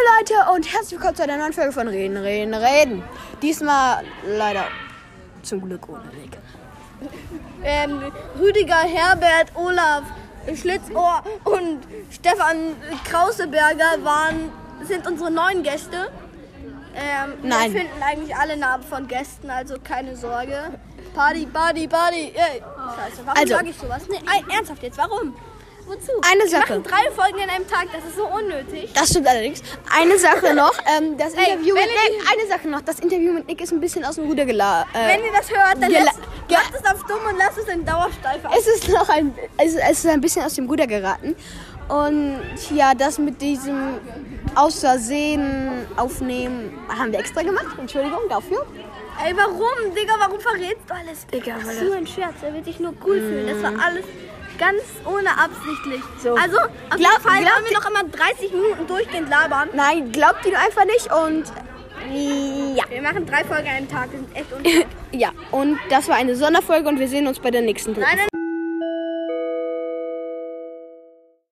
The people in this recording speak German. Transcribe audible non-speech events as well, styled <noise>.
Leute und herzlich willkommen zu einer neuen Folge von Reden, Reden, Reden. Diesmal leider zum Glück ohne Nick. ähm, Rüdiger, Herbert, Olaf Schlitzohr und Stefan Krauseberger waren, sind unsere neuen Gäste. Ähm, Nein. Wir finden eigentlich alle Namen von Gästen, also keine Sorge. Party, Party, Party. Ey. Scheiße, warum Also- sage ich sowas? Nee, ernsthaft jetzt, warum? Wozu? Eine Wir Sache. machen drei Folgen an einem Tag, das ist so unnötig. Das stimmt allerdings. Eine Sache <laughs> noch, ähm, das Ey, Interview mit Nick, eine Sache noch, das Interview mit Nick ist ein bisschen aus dem Ruder geladen. Äh, Wenn ihr das hört, dann lasst, macht es auf dumm und lasst es in Dauerschleife. es ist noch ein, es, es ist ein bisschen aus dem Ruder geraten. Und ja, das mit diesem Außersehen aufnehmen haben wir extra gemacht. Entschuldigung dafür. Ey, warum, Digga, warum verrätst du alles? Digga, das ist nur ein Scherz, er will sich nur cool fühlen. Das war alles ganz ohne absichtlich. So. Also, auf Glaub- jeden Fall wollen wir noch immer 30 Minuten durchgehend labern. Nein, glaubt ihr einfach nicht und ja. Wir machen drei Folgen einem Tag, das ist echt <laughs> unfair. Ja, und das war eine Sonderfolge und wir sehen uns bei der nächsten Nein, nein,